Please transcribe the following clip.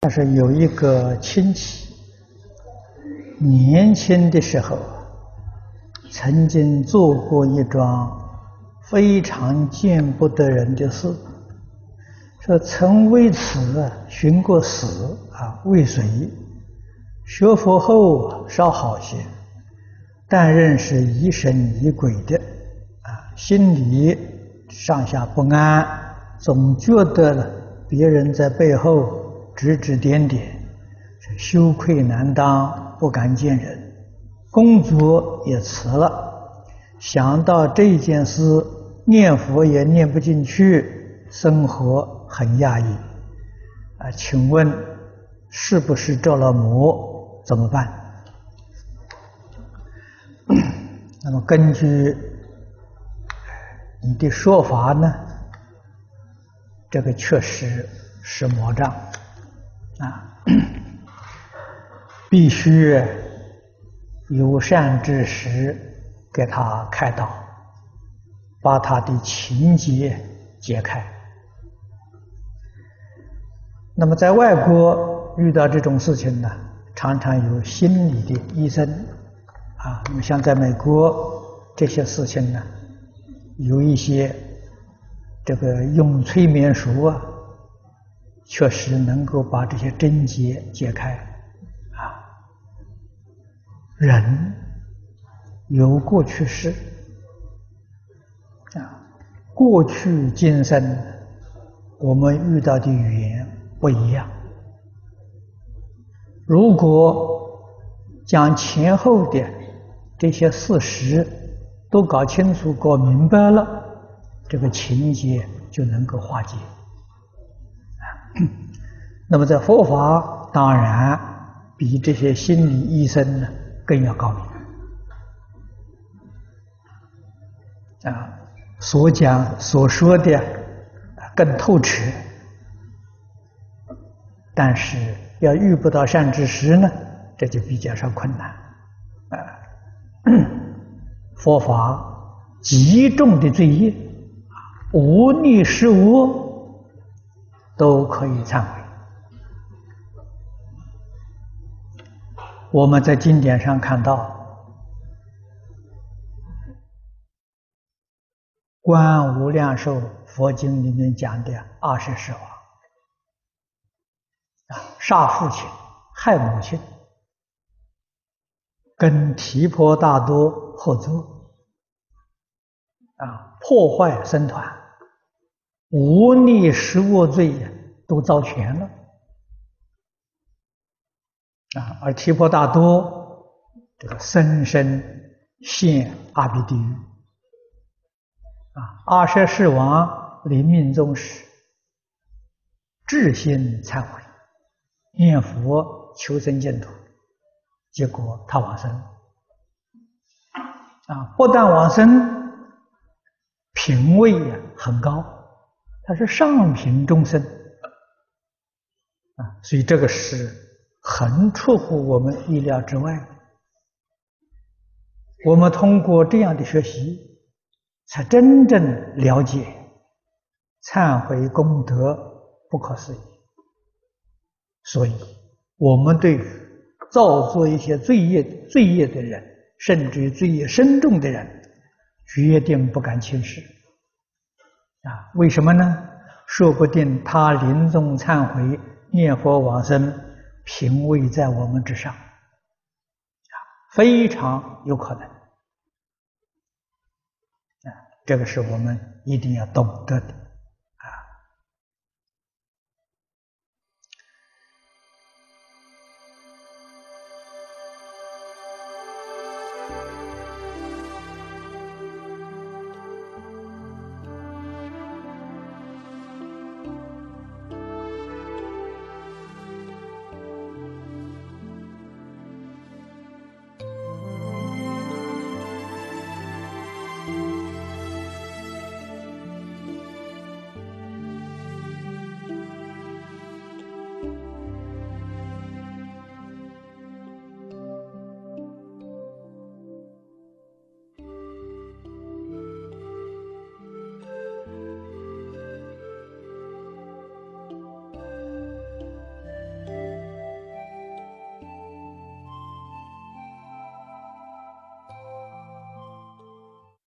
但是有一个亲戚，年轻的时候曾经做过一桩非常见不得人的事，说曾为此寻过死啊，未遂。学佛后稍好些，但仍是疑神疑鬼的啊，心里上下不安，总觉得别人在背后。指指点点，羞愧难当，不敢见人，工作也辞了。想到这件事，念佛也念不进去，生活很压抑。啊，请问是不是着了魔？怎么办？那么根据你的说法呢，这个确实是魔障。啊，必须有善知识给他开导，把他的情结解开。那么在外国遇到这种事情呢，常常有心理的医生啊。那么像在美国这些事情呢，有一些这个用催眠术啊。确实能够把这些症结解开，啊，人有过去式，啊，过去今生我们遇到的缘不一样。如果将前后的这些事实都搞清楚、搞明白了，这个情节就能够化解。那么在佛法当然比这些心理医生呢更要高明啊，所讲所说的更透彻，但是要遇不到善知识呢，这就比较上困难啊。佛法极重的罪业，无逆十恶。都可以忏悔。我们在经典上看到，《观无量寿佛经》里面讲的二十世王啊，杀父亲、害母亲，跟提婆达多合作啊，破坏僧团。无逆十恶罪呀都遭全了啊！而提婆达多这个生生陷阿鼻地狱啊！阿舍世王临命终时，至心忏悔，念佛求生净土，结果他往生啊！不但往生，品位也很高。他是上品众生啊，所以这个是很出乎我们意料之外。我们通过这样的学习，才真正了解忏悔功德不可思议。所以，我们对造作一些罪业、罪业的人，甚至于罪业深重的人，决定不敢轻视。啊，为什么呢？说不定他临终忏悔、念佛往生，品位在我们之上，啊，非常有可能。啊，这个是我们一定要懂得的。